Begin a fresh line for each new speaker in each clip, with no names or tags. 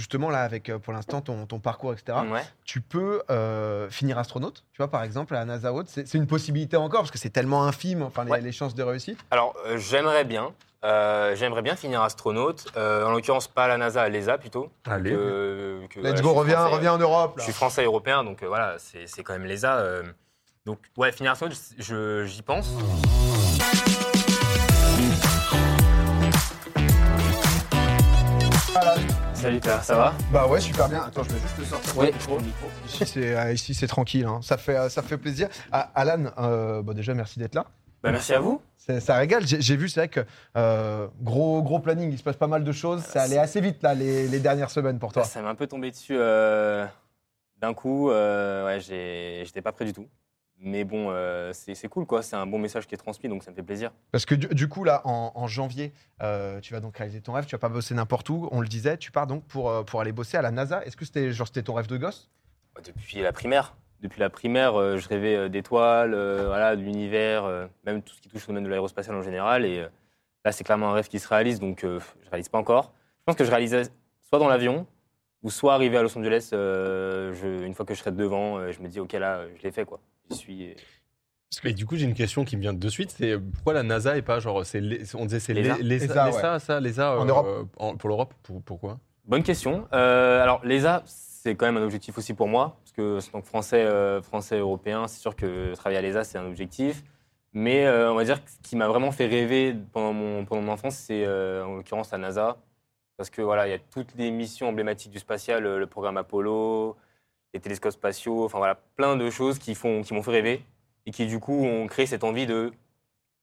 justement là, avec euh, pour l'instant ton, ton parcours, etc.,
Ouais.
tu peux euh, finir astronaute, tu vois, par exemple, à la NASA Haute. C'est c'est une possibilité encore, parce que c'est tellement infime, enfin, les,
Ouais.
les chances de réussite.
Alors, euh, j'aimerais bien. euh, j'aimerais bien finir astronaute. Euh, en l'occurrence, pas à la NASA, à l'ESA plutôt.
Allez.
Que- que, voilà,
Let's go, reviens, reviens en Europe.
Je suis français européen, donc euh, voilà, c'est quand même l'ESA. donc, ouais, finir astronaute, j'y pense. Salut, Pierre, ça va
Bah ouais, super bien. Attends, je vais juste le sortir.
Oui.
Ici, c'est euh, ici, c'est tranquille, hein. ça, fait, euh, ça fait plaisir. Ah, Alan, euh, bah, déjà, merci d'être là.
Bah, merci à vous.
C'est- Ça régale. J'ai vu, c'est vrai que euh, gros, gros planning, il se passe pas mal de choses. Ça allait assez vite, là, les, les dernières semaines pour toi.
Ça m'est un peu tombé dessus euh, d'un coup. ouais, j'étais pas prêt du tout. Mais bon, euh, c'est cool, quoi. C'est un bon message qui est transmis, donc ça me fait plaisir.
Parce que du, du coup, là, en, en janvier, euh, tu vas donc réaliser ton rêve. Tu vas pas bosser n'importe où. On le disait, tu pars donc pour, euh, pour aller bosser à la NASA. Est-ce que c'était genre c'était ton rêve de gosse?
Depuis la primaire. Depuis la primaire, euh, je rêvais d'étoiles, voilà, de l'univers, même tout ce qui touche au domaine de l'aérospatial en général. Et là, c'est clairement un rêve qui se réalise, donc je réalise pas encore. Je pense que je réalisais soit dans l'avion, ou soit arrivé à Los Angeles, je- une fois que je serai devant, je me dis, ok, là, je l'ai fait, quoi. Suis. et-
Et du coup, j'ai une question qui me vient de suite. C'est pourquoi la NASA et pas genre, c'est on disait c'est
L'ESA.
les- l'ESA,
l'ESA,
l'ESA, ça, l'ESA
En
euh,
Europe.
en- pour l'Europe, pour- pourquoi?
Bonne question. Euh, alors, l'ESA, c'est quand même un objectif aussi pour moi, parce que en tant que français, euh, français européen, c'est sûr que travailler à l'ESA, c'est un objectif. Mais euh, on va dire que ce qui m'a vraiment fait rêver pendant mon, pendant mon enfance, c'est euh, en l'occurrence la NASA. Parce que voilà, il y a toutes les missions emblématiques du spatial, euh, le programme Apollo, les télescopes spatiaux, enfin voilà, plein de choses qui font, qui m'ont fait rêver et qui du coup ont créé cette envie de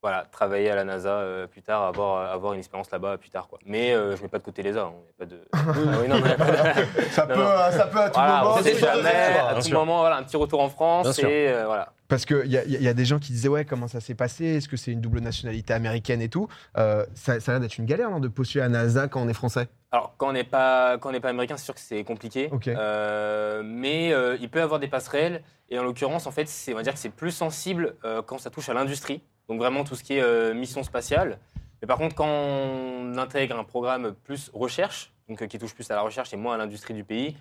voilà, travailler à la NASA euh, plus tard, avoir, avoir une expérience là-bas plus tard. Quoi. Mais euh, je mets pas de côté l'ESA. hein. Il y a pas de... Ah
ça, peut, euh, à tout
Voilà,
moment.
on sait
c'est-
jamais, à
Bien
tout
sûr.
moment, voilà, un petit retour en France et euh, voilà.
Parce qu'il y y a des gens qui disaient ouais comment ça s'est passé? Est-ce que c'est une double nationalité américaine et tout? Euh, Ça, ça a l'air d'être une galère non, de postuler à NASA quand on est français.
Alors, quand on n'est pas, quand on n'est pas américain, c'est sûr que c'est compliqué. Euh, mais euh, il peut y avoir des passerelles. Et en l'occurrence, en fait, c'est, on va dire que c'est plus sensible euh, quand ça touche à l'industrie. Donc vraiment tout ce qui est euh, mission spatiale. Mais par contre, quand on intègre un programme plus recherche, donc euh, qui touche plus à la recherche et moins à l'industrie du pays,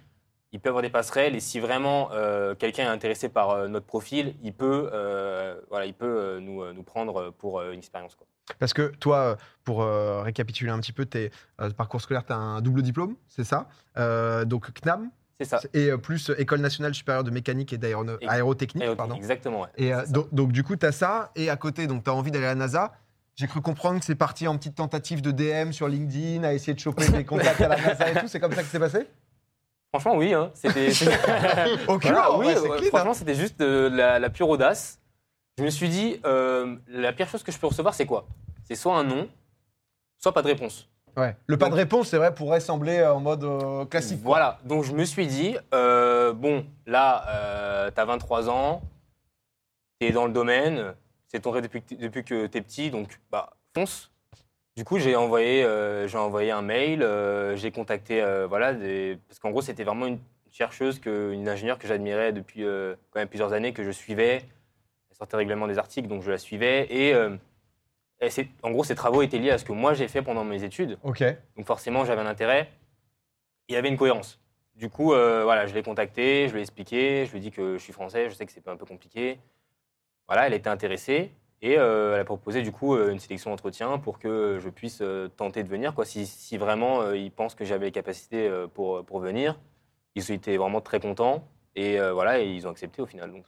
il peut avoir des passerelles. Et si vraiment euh, quelqu'un est intéressé par notre profil, il peut, voilà, il peut nous, nous prendre pour une expérience.
Parce que toi, pour récapituler un petit peu tes parcours scolaires, tu as un double diplôme, c'est ça? Donc CNAM
C'est ça.
et euh, plus euh, École nationale supérieure de mécanique et d'aérono-
Et-
aérotechnique.
Et-
pardon.
Exactement. ouais.
Et euh, donc, donc, du coup, tu as ça, et à côté, donc tu as envie d'aller à la NASA. J'ai cru comprendre que c'est parti en petite tentative de DM sur LinkedIn, à essayer de choper des contacts à la NASA et tout. C'est comme ça que c'est passé?
Franchement, oui. Hein. C'était. Voilà, oui,
clean, hein.
franchement, c'était juste de la, la pure audace. Je me suis dit, euh, la pire chose que je peux recevoir, c'est quoi? C'est soit un non, soit pas de réponse.
Ouais. Le pas de réponse, c'est vrai, pourrait sembler euh, en mode euh, classique. quoi.
Voilà, donc je me suis dit, euh, bon, là, euh, t'as 23 ans, t'es dans le domaine, c'est ton rêve depuis, que t'es- depuis que t'es petit, donc bah, fonce. Du coup, j'ai envoyé, j'ai envoyé un mail, j'ai contacté, voilà, des... parce qu'en gros, c'était vraiment une chercheuse, que, une ingénieure que j'admirais depuis quand même plusieurs années, que je suivais. Elle sortait régulièrement des articles, donc je la suivais. Et, et en gros, ces travaux étaient liés à ce que moi j'ai fait pendant mes études.
Ok.
Donc forcément, j'avais un intérêt. Il y avait une cohérence. Du coup, euh, voilà, je l'ai contacté, je lui ai expliqué, je lui ai dit que je suis français, je sais que c'est un peu compliqué. Voilà, elle était intéressée et euh, elle a proposé du coup euh, une sélection d'entretien pour que je puisse euh, tenter de venir. Quoi. Si, si vraiment ils pensent que j'avais les capacités pour, pour venir, ils étaient vraiment très contents et voilà, et ils ont accepté au final. Donc,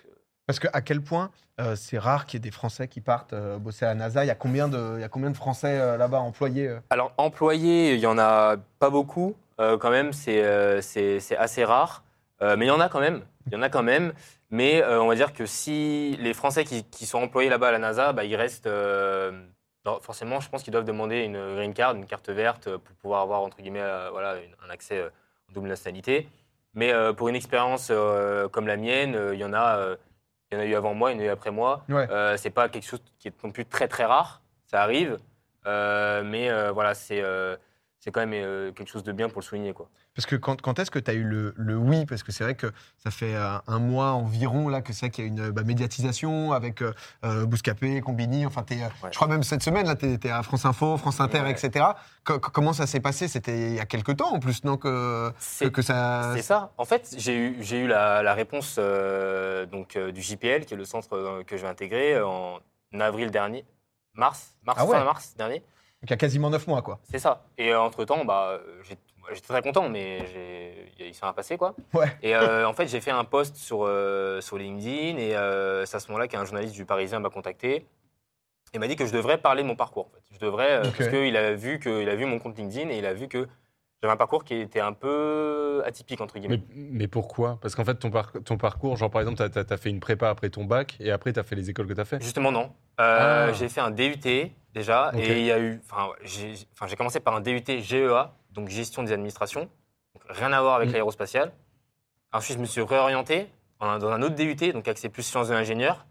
Parce que à quel point euh, c'est rare qu'il y ait des Français qui partent euh, bosser à la NASA. Il y a combien de, il y a combien de Français euh, là-bas employés
Alors, employés, il y en a pas beaucoup, quand même, c'est c'est- assez rare. Mais il y en a quand même, il y en a quand même. Mais on va dire que si les Français qui, qui sont employés là-bas à la NASA, bah, ils restent. forcément, je pense qu'ils doivent demander une green card, une carte verte, pour pouvoir avoir, entre guillemets, voilà, un accès en double nationalité. Mais pour une expérience comme la mienne, il y en a. il y en a eu avant moi, il y en a eu après moi.
Ouais.
Euh, c'est pas quelque chose qui est non plus très très rare. Ça arrive, Euh, mais euh, voilà, c'est euh, c'est quand même quelque chose de bien pour le souligner quoi.
Parce que quand, quand est-ce que tu as eu le, le oui? Parce que c'est vrai que ça fait euh, un mois environ là que c'est vrai qu'il y a une bah, médiatisation avec euh, euh, Bouscapé, Combini. Enfin, t'es, euh,
Ouais.
je crois même cette semaine là, tu étais à France Info, France Inter,
Ouais.
etc. Co- co- comment ça s'est passé? C'était il y a quelques temps en plus, non que, que, ça.
c'est ça. En fait, j'ai eu, j'ai eu la, la réponse euh, donc, du JPL, qui est le centre que je vais intégrer, en avril dernier. Mars, mars
Ah ouais.
fin mars dernier.
Il y a quasiment neuf mois, quoi.
C'est ça. Et entre-temps, bah, j'ai- j'étais très content, mais il s'est rien passé, quoi.
Ouais.
Et euh, en fait, j'ai fait un post sur, euh, sur LinkedIn, et euh, c'est à ce moment-là qu'un journaliste du Parisien m'a contacté et m'a dit que je devrais parler de mon parcours. En fait. Je devrais, parce qu'il a, vu que- il a vu mon compte LinkedIn, et il a vu que j'avais un parcours qui était un peu atypique, entre guillemets.
Mais, mais pourquoi? Parce qu'en fait, ton, par- ton parcours, genre par exemple, tu as, fait une prépa après ton bac et après tu as fait les écoles que tu as fait?
Justement, non.
Ah.
J'ai fait un DUT déjà, et il y a eu. Enfin, j'ai commencé par un DUT GEA, donc gestion des administrations, donc rien à voir avec
Mm.
l'aérospatiale. Ensuite, je me suis réorienté dans un, dans un autre DUT, donc axé plus sciences de l'ingénieur.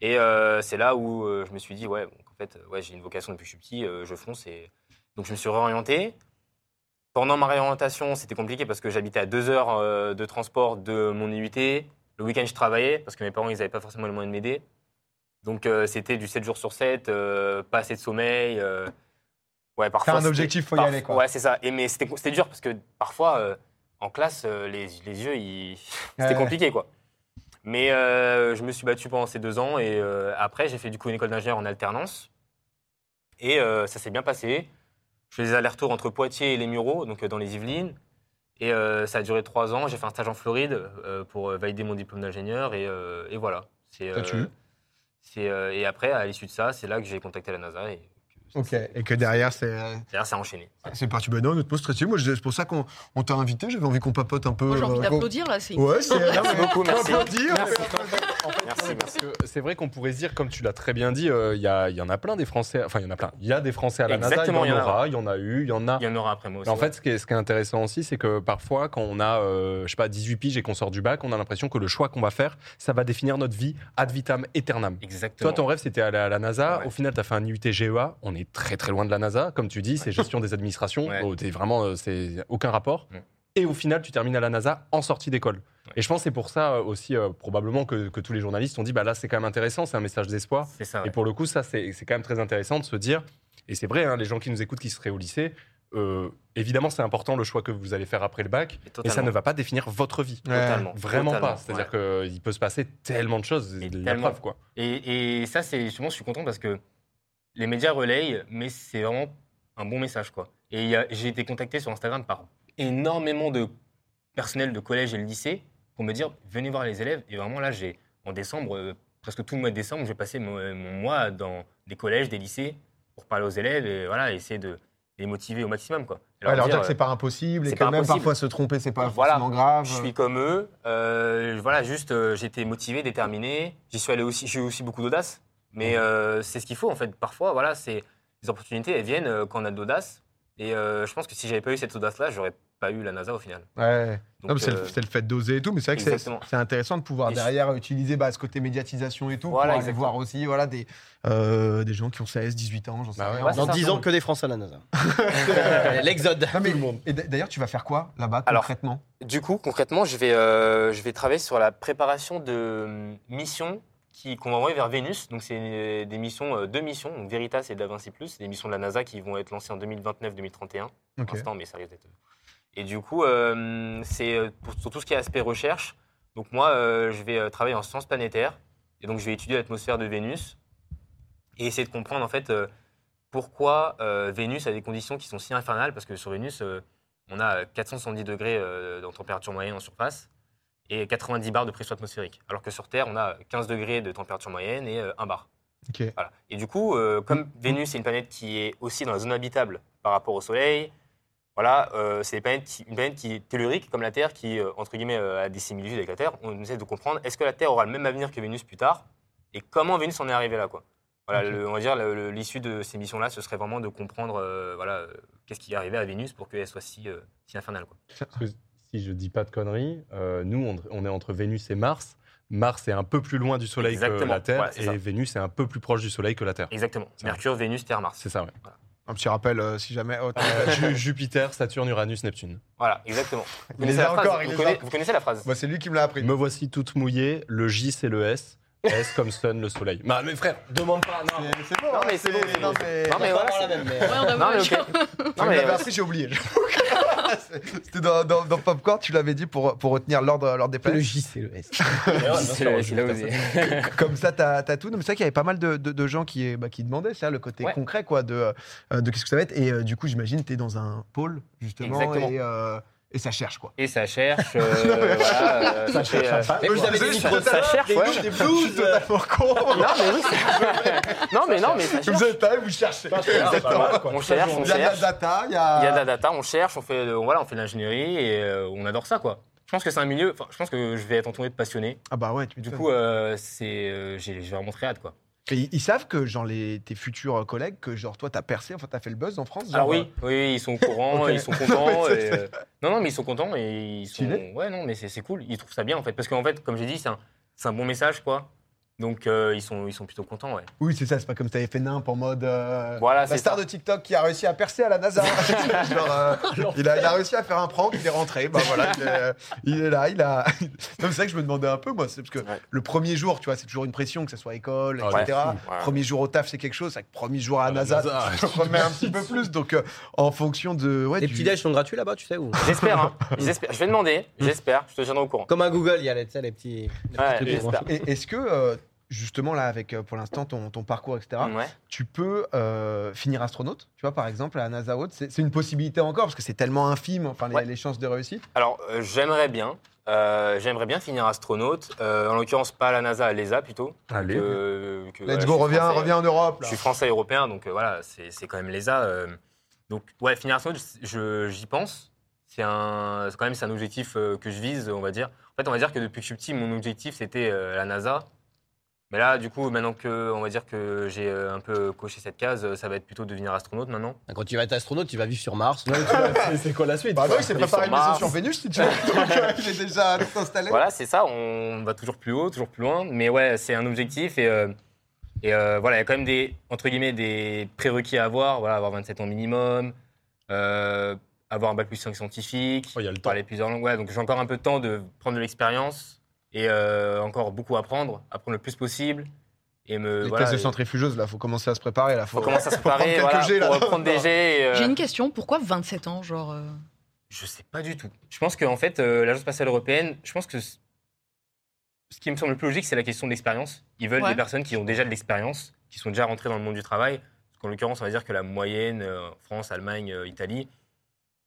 Et euh, c'est là où euh, je me suis dit, ouais, donc, en fait, ouais, j'ai une vocation depuis que je suis petit, euh, je fonce. Et... Donc je me suis réorienté. Pendant ma réorientation, c'était compliqué parce que j'habitais à deux heures de transport de mon IUT. Le week-end, je travaillais parce que mes parents, ils n'avaient pas forcément les moyens de m'aider. Donc c'était du 7 jours sur 7, euh, pas assez de sommeil. Ouais, parfois.
un objectif, faut y
parf-
aller, quoi.
Ouais, c'est ça. Et, mais c'était c'était dur parce que parfois, euh, en classe, euh, les, les yeux, ils... c'était
Ouais.
compliqué, quoi. Mais euh, je me suis battu pendant ces deux ans et après, j'ai fait du coup une école d'ingénieur en alternance. Et ça s'est bien passé. Je fais des allers-retours entre Poitiers et les Mureaux, donc dans les Yvelines. Et ça a duré trois ans. J'ai fait un stage en Floride pour valider mon diplôme d'ingénieur. Et, et voilà. C'est, et après, à l'issue de ça, c'est là que j'ai contacté la NASA. Et
Ok. Et que derrière, c'est. euh,
Derrière, a enchaîné.
C'est parti. Ben non, notre poste très Moi, c'est pour ça qu'on on t'a invité. J'avais envie qu'on papote un peu.
Moi, j'ai envie
euh,
d'applaudir là. C'est
Ouais, c'est.
Merci beaucoup, merci.
Applaudir.
Merci,
Parce
merci.
que c'est vrai qu'on pourrait se dire, comme tu l'as très bien dit, euh, il y, a- il y en a plein des Français. Enfin, il y en a plein. Il y a des Français à la
Exactement,
NASA. Il y
il y
en aura, il y en a eu, il y en a.
Il y en aura après moi aussi.
En fait, ce qui, est, ce qui est intéressant aussi, c'est que parfois, quand on a, euh, je sais pas, 18 piges et qu'on sort du bac, on a l'impression que le choix qu'on va faire, ça va définir notre vie ad vitam aeternam.
Exactement.
Toi, ton rêve, c'était aller à la NASA.
Ouais.
Au final, tu as fait un IUT GEA. On est très, très loin de la NASA. Comme tu dis, c'est gestion des administrations.
Ouais.
Oh, t'es vraiment, euh, c'est aucun rapport.
Ouais.
Et au final, tu termines à la NASA en sortie d'école. Et je pense que c'est pour ça euh, aussi, euh, probablement, que, que tous les journalistes ont dit bah là, c'est quand même intéressant, c'est un message d'espoir.
Ça.
Et pour le coup, ça, c'est quand même très intéressant de se dire, et c'est vrai, hein, les gens qui nous écoutent qui seraient au lycée, euh, évidemment, c'est important le choix que vous allez faire après le bac,
Et
mais ça ne va pas définir votre vie.
Totalement.
Vraiment
Totalement,
pas. C'est-à-dire
ouais.
qu'il peut se passer tellement de choses.
Mais
la
tellement.
preuve, quoi.
Et, et ça, c'est justement, je suis content parce que les médias relayent, mais c'est vraiment un bon message, quoi. Et j'ai été contacté sur Instagram par énormément de personnel de collège et le lycée pour me dire venez voir les élèves. Et vraiment là, j'ai en décembre, euh, presque tout le mois de décembre, j'ai passé mon, mon mois dans des collèges, des lycées pour parler aux élèves et voilà, essayer de les motiver au maximum, quoi. Et
Ouais, leur dire
dire,
que c'est pas impossible et que même parfois se tromper, c'est pas
Voilà.
forcément grave.
Je suis comme eux. euh, voilà, juste, euh, j'étais motivé, déterminé. J'y suis allé aussi. J'ai eu aussi beaucoup d'audace. Mais euh, c'est ce qu'il faut en fait. Parfois, voilà, c'est les opportunités, elles viennent euh, quand on a de l'audace. Et euh, je pense que si j'avais pas eu cette audace-là, j'aurais pas eu la NASA au final.
Ouais. C'est le,
euh,
le fait d'oser et tout, mais c'est vrai que c'est- intéressant de pouvoir
Et je-
derrière utiliser bah, ce côté médiatisation et tout
Voilà,
pour voir aussi voilà, des, euh, des gens qui ont 16, 18 ans, j'en sais
Bah
rien.
Ouais,
Dans
ça.
10 ans, que des Français à la NASA. L'exode.
Et d'ailleurs, tu vas faire quoi là-bas
Alors,
concrètement?
Du coup, concrètement, je vais, euh, je vais travailler sur la préparation de missions qui- qu'on va envoyer vers Vénus. Donc, c'est euh, des missions, euh, deux missions, donc Veritas et DaVinci Plus. C'est des missions de la NASA qui vont être lancées en 2029-2031.
Ok.
pour l'instant, mais ça risque d'être. Et du coup, euh, c'est euh, pour, sur tout ce qui est aspect recherche. Donc moi, euh, je vais euh, travailler en sciences planétaires. Et donc, je vais étudier l'atmosphère de Vénus et essayer de comprendre en fait euh, pourquoi euh, Vénus a des conditions qui sont si infernales. Parce que sur Vénus, euh, on a 470 degrés euh, en température moyenne en surface et 90 bars de pression atmosphérique. Alors que sur Terre, on a 15 degrés de température moyenne et euh, 1 bar.
Ok.
Voilà. Et du coup, euh, comme Vénus est une planète qui est aussi dans la zone habitable par rapport au Soleil, voilà, euh, c'est une planète, qui, est tellurique comme la Terre, qui euh, entre guillemets euh, a des similitudes avec la Terre. On essaie de comprendre est-ce que la Terre aura le même avenir que Vénus plus tard? Et comment Vénus en est arrivé là, quoi? Voilà, le- on va dire l'issue de ces missions-là, ce serait vraiment de comprendre, euh, voilà, euh, qu'est-ce qui est arrivé à Vénus pour qu'elle soit si, euh, si infernale, quoi.
Si je dis pas de conneries, euh, nous, on, on est entre Vénus et Mars. Mars est un peu plus loin du Soleil que la Terre, et
ça.
Vénus est un peu plus proche du Soleil que la Terre.
Exactement. Mercure, Vénus, Terre, Mars.
C'est ça, ouais.
Un petit rappel, euh, si jamais. oh,
Euh, Jupiter, Saturne, Uranus, Neptune.
Voilà, exactement. Vous connaissez la phrase
encore, il
vous,
les
connaissez,
a.
vous connaissez la phrase
Bah, c'est lui qui me l'a appris.
Me voici toute mouillée, le J c'est le S. S comme Sun, le soleil. Bah, mais frère, demande pas. Non.
C'est- C'est bon,
Non,
hein,
mais c'est bon,
non, mais-
voilà, c'est-
même, mais-
Ouais, on a
Non, mais
j'ai oublié. C'était dans, dans, dans Popcorn, tu l'avais dit pour, pour retenir l'ordre l'ordre des
Le
planètes.
J, c'est le S.
Comme ça, t'as as tout. Non, mais C'est vrai qu'il y avait pas mal de, de- de gens qui, bah, qui demandaient ça, le côté
Ouais. concret
quoi, de, euh, de qu'est-ce que ça va être. Et euh, du coup, j'imagine tu es dans un pôle, justement.
Exactement.
Et, euh, et ça cherche, quoi.
Et ça cherche. euh, voilà, euh, ça fait, euh,
Mais vous avez des
Désolé,
micros,
je suis
ça cherche,
des
ouais.
blues.
totalement con.
Non, mais oui, c'est- non, mais non, mais ça cherche.
Vous êtes là, vous cherchez. Exactement.
On cherche, on
Il y a de la
cherche.
data, il y a.
Il y a de la data, on cherche, on fait, euh, voilà, on fait de l'ingénierie et euh, on adore ça, quoi. Je pense que c'est un milieu. enfin, Je pense que je vais être entouré de passionnés.
Ah bah ouais, tu
Du coup, euh, c'est, euh, j'ai j'ai vraiment très hâte, quoi.
Et ils, savent que genre les, tes futurs collègues, que genre toi t'as percé, enfin t'as fait le buzz en France. genre,
Alors oui, oui, oui, ils sont au courant, ils sont contents. Et, euh, non, non, mais ils sont contents et ils sont. Ouais, non, mais c'est cool. Ils trouvent ça bien en fait, parce qu'en fait, comme j'ai dit, c'est un, c'est un bon message, quoi. Donc euh, ils sont, ils sont plutôt contents, ouais.
Oui, c'est ça, c'est pas comme si t'avais fait nimp en mode. euh,
Voilà,
la
c'est
star
ça.
de TikTok qui a réussi à percer à la NASA. Genre, euh, il, a, il a réussi à faire un prank, il est rentré. Bah voilà, il est, il est là, il a. C'est vrai que je me demandais un peu, moi, c'est parce que
Ouais.
le premier jour, tu vois, c'est toujours une pression, que ce soit école,
Ah,
etc.
Ouais.
Premier jour au taf, c'est quelque chose. C'est que premier jour à la NASA,
NASA,
tu te remets un petit peu plus. Donc, euh, en fonction de. Ouais,
Les
du-
petits déj sont gratuits là-bas, tu sais où
J'espère, hein. J'espère. Je vais demander, j'espère, je te tiendrai au courant.
Comme à Google, il y a les, les petits. les petits
Ouais,
Est-ce que, euh, justement, là, avec euh, pour l'instant ton, ton parcours, etc.,
Ouais.
tu peux euh, finir astronaute, tu vois, par exemple, à la NASA Haute C'est c'est une possibilité encore, parce que c'est tellement infime, enfin, les,
Ouais.
les chances de réussite.
Alors, euh, j'aimerais bien. euh, j'aimerais bien finir astronaute. En l'occurrence, pas à la NASA, à l'ESA plutôt.
Allez.
Que- que, voilà,
Let's go, reviens, reviens en Europe.
Je suis français européen, donc voilà, c'est c'est quand même l'ESA. donc, ouais, finir astronaute, je- j'y pense. C'est un, quand même c'est un objectif que je vise, on va dire. En fait, on va dire que depuis que je suis petit, mon objectif c'était la NASA. Mais là, du coup, maintenant que on va dire que j'ai euh, un peu coché cette case, euh, ça va être plutôt devenir astronaute maintenant.
Quand tu vas être astronaute, tu vas vivre sur Mars.
C'est quoi la suite
Bah non, il s'est préparé
sur
une maison
Mars.
sur Vénus, si tu veux. Donc, euh, il est déjà installé.
Voilà, c'est ça. On va toujours plus haut, toujours plus loin. Mais ouais, c'est un objectif et, euh, et euh, voilà, il y a quand même des entre guillemets des prérequis à avoir. Voilà, avoir 27 ans minimum, euh, avoir un bac plus 5 scientifique,
Oh, il y a le temps.
parler plusieurs langues. Ouais, donc j'ai encore un peu de temps de prendre de l'expérience et euh, encore beaucoup à apprendre, apprendre le plus possible et me
Les
voilà.
classes de centrifugeuse, là, faut commencer à se préparer. Là,
faut commencer à se préparer,
quelques
voilà,
G, là.
pour prendre des jets. et, euh,
J'ai une question. Pourquoi 27 ans Genre. euh,
Je sais pas du tout. Je pense qu'en fait, euh, l'Agence spatiale européenne, je pense que ce qui me semble le plus logique, c'est la question de l'expérience. Ils veulent
Ouais.
des personnes qui ont déjà de l'expérience, qui sont déjà rentrées dans le monde du travail. Parce qu'en l'occurrence, on va dire que la moyenne, euh, France, Allemagne, euh, Italie,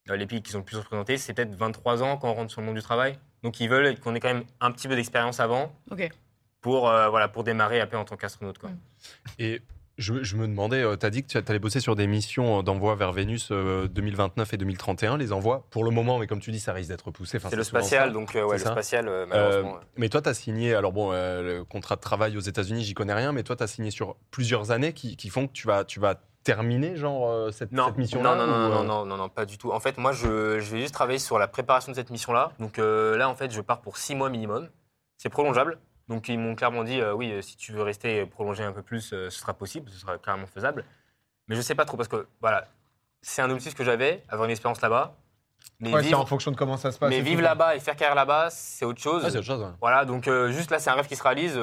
euh, les pays qui sont le plus représentés, c'est peut-être 23 ans quand on rentre sur le monde du travail. Donc ils veulent qu'on ait quand même un petit peu d'expérience avant
Ok.
pour, euh, voilà, pour démarrer après en tant qu'astronaute. quoi.
Mm.
Et je, je me demandais, tu as dit que tu allais bosser sur des missions d'envoi vers Vénus euh, 2029 et 2031, les envois. Pour le moment, mais comme tu dis, ça risque d'être poussé. Enfin,
c'est le spatial, donc euh, ouais, le
ça.
spatial, euh,
Euh,
malheureusement. euh.
mais toi, tu as signé, alors bon, euh, le contrat de travail aux États-Unis, j'y connais rien, mais toi, tu as signé sur plusieurs années qui, qui font que tu vas, tu vas terminer, genre, euh, cette, mission-là
non, non, non, non,
euh,
non, non, non, pas du tout. En fait, moi, je, je vais juste travailler sur la préparation de cette mission-là. Donc euh, là, en fait, je pars pour six mois minimum. C'est prolongeable. Donc ils m'ont clairement dit, euh, oui, euh, si tu veux rester et prolonger un peu plus, euh, ce sera possible, ce sera clairement faisable. Mais je sais pas trop parce que, voilà, c'est un objectif que j'avais, avoir une expérience là-bas. Mais
Ouais, c'est en
vivre,
fonction de comment ça se passe.
mais vivre là-bas et faire carrière là-bas, c'est autre chose.
C'est autre chose. ouais.
Voilà, donc euh, juste là, c'est un rêve qui se réalise.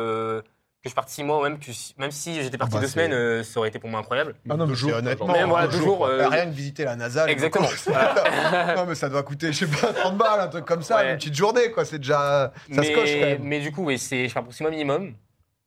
Euh, que je parte six mois, ou même, que, même si j'étais parti
bah,
deux semaines, euh, ça aurait été pour moi incroyable.
Ah non, mais
jours,
honnêtement.
Mais voilà, deux jours,
quoi.
euh,
Rien que visiter la NASA.
Exactement.
non, mais ça doit coûter, je sais pas, 30 balles, un truc comme ça,
Ouais.
une petite journée, quoi. C'est déjà. Ça
mais,
se coche quand même.
mais du coup, oui, c'est, je pars pour six mois minimum.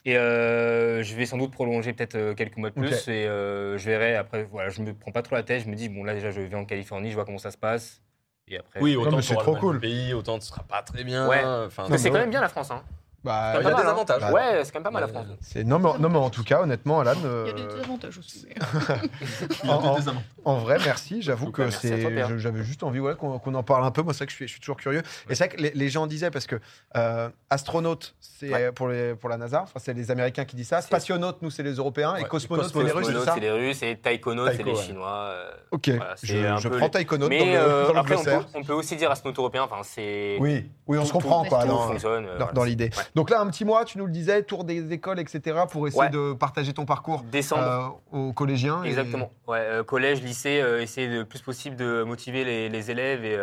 Et euh, je vais sans doute prolonger peut-être euh, quelques mois de plus. Et euh, je verrai après. Voilà, je me prends pas trop la tête. Je me dis, bon, là, déjà, je vais en Californie, je vois comment ça se passe. Et après.
Oui,
Non,
autant
c'est trop cool.
même pays, autant ce sera pas très bien.
Ouais.
Enfin,
c'est quand même bien la France. Hein.
Bah,
il y a des
hein.
avantages.
Bah,
Ouais, c'est quand même pas mal la
Mais-
France.
c'est- non, mais, non, mais en tout cas, honnêtement, Alan. euh,
Il y a des désavantages aussi.
en, en- en vrai, merci. J'avoue que
bah,
c'est. J'avais juste envie ouais, qu'on qu'on en parle un peu. Moi, c'est vrai que je suis, je suis toujours curieux. Et c'est vrai que les, les gens disaient, parce que euh, astronaute, c'est
Ouais.
pour, les, pour la NASA, enfin, c'est les Américains qui disent ça. Spationaute, nous, c'est les Européens.
Ouais,
et cosmonaute, c'est les Russes, ça
c'est les Russes. Et taïkonautes, c'est les. Chinois. euh,
Ok,
Voilà,
je, prends taïkonaute
Mais
dans le, dans le
après, on peut,
glossaire.
on peut aussi dire astronaute européen. Enfin, c'est.
Oui, oui, on se comprend, quoi. dans- l'idée. Donc là, un petit mois, tu nous le disais, tour des écoles, etc., pour essayer
Ouais.
de partager ton parcours
Décembre.
euh, aux collégiens. et-
Exactement. Ouais, euh, collège, lycée, euh, essayer le plus possible de motiver les, les élèves et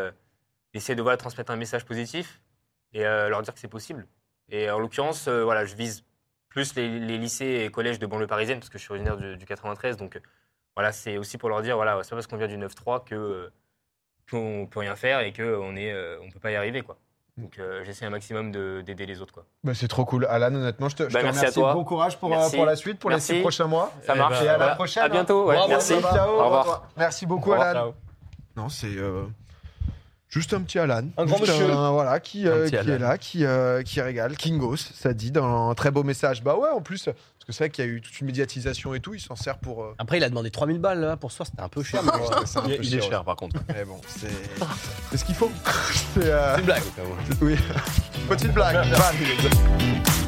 essayer de voilà, transmettre un message positif et leur dire que c'est possible. Et en l'occurrence, voilà, je vise plus les, les lycées et collèges de banlieue parisienne parce que je suis originaire du, du 93. Donc voilà, c'est aussi pour leur dire voilà, c'est pas parce qu'on vient du 9-3 que qu'on peut rien faire et qu'on est, on peut pas y arriver quoi. Donc euh, j'essaie un maximum de- d'aider les autres quoi.
Bah, c'est trop cool. Alan, honnêtement, je te, je
Bah,
te
merci à
remercie.
toi.
Bon courage pour, euh,
Merci.
pour la suite, pour les six prochains mois.
Ça marche.
Et à la prochaine.
À bientôt. ouais.
Bravo,
Merci.
Ciao,
Au revoir.
Merci beaucoup,
Au revoir.
Alan.
Ciao.
Non, c'est euh, juste un petit Alan.
Un grand
Juste
monsieur.
voilà, qui, euh,
Un petit
qui est là, qui, euh, qui régale. Kingos, ça dit dans un très beau message. Bah ouais, en plus, parce que c'est vrai qu'il y a eu toute une médiatisation et tout, il s'en sert pour. euh,
Après, il a demandé 3000 balles là, pour soi, c'était un peu cher. mais bon,
c'est un
Il,
peu
il est
cher,
par contre.
Mais bon, c'est c'est ce qu'il faut. C'est euh,
C'est une blague.
oui. Petite blague.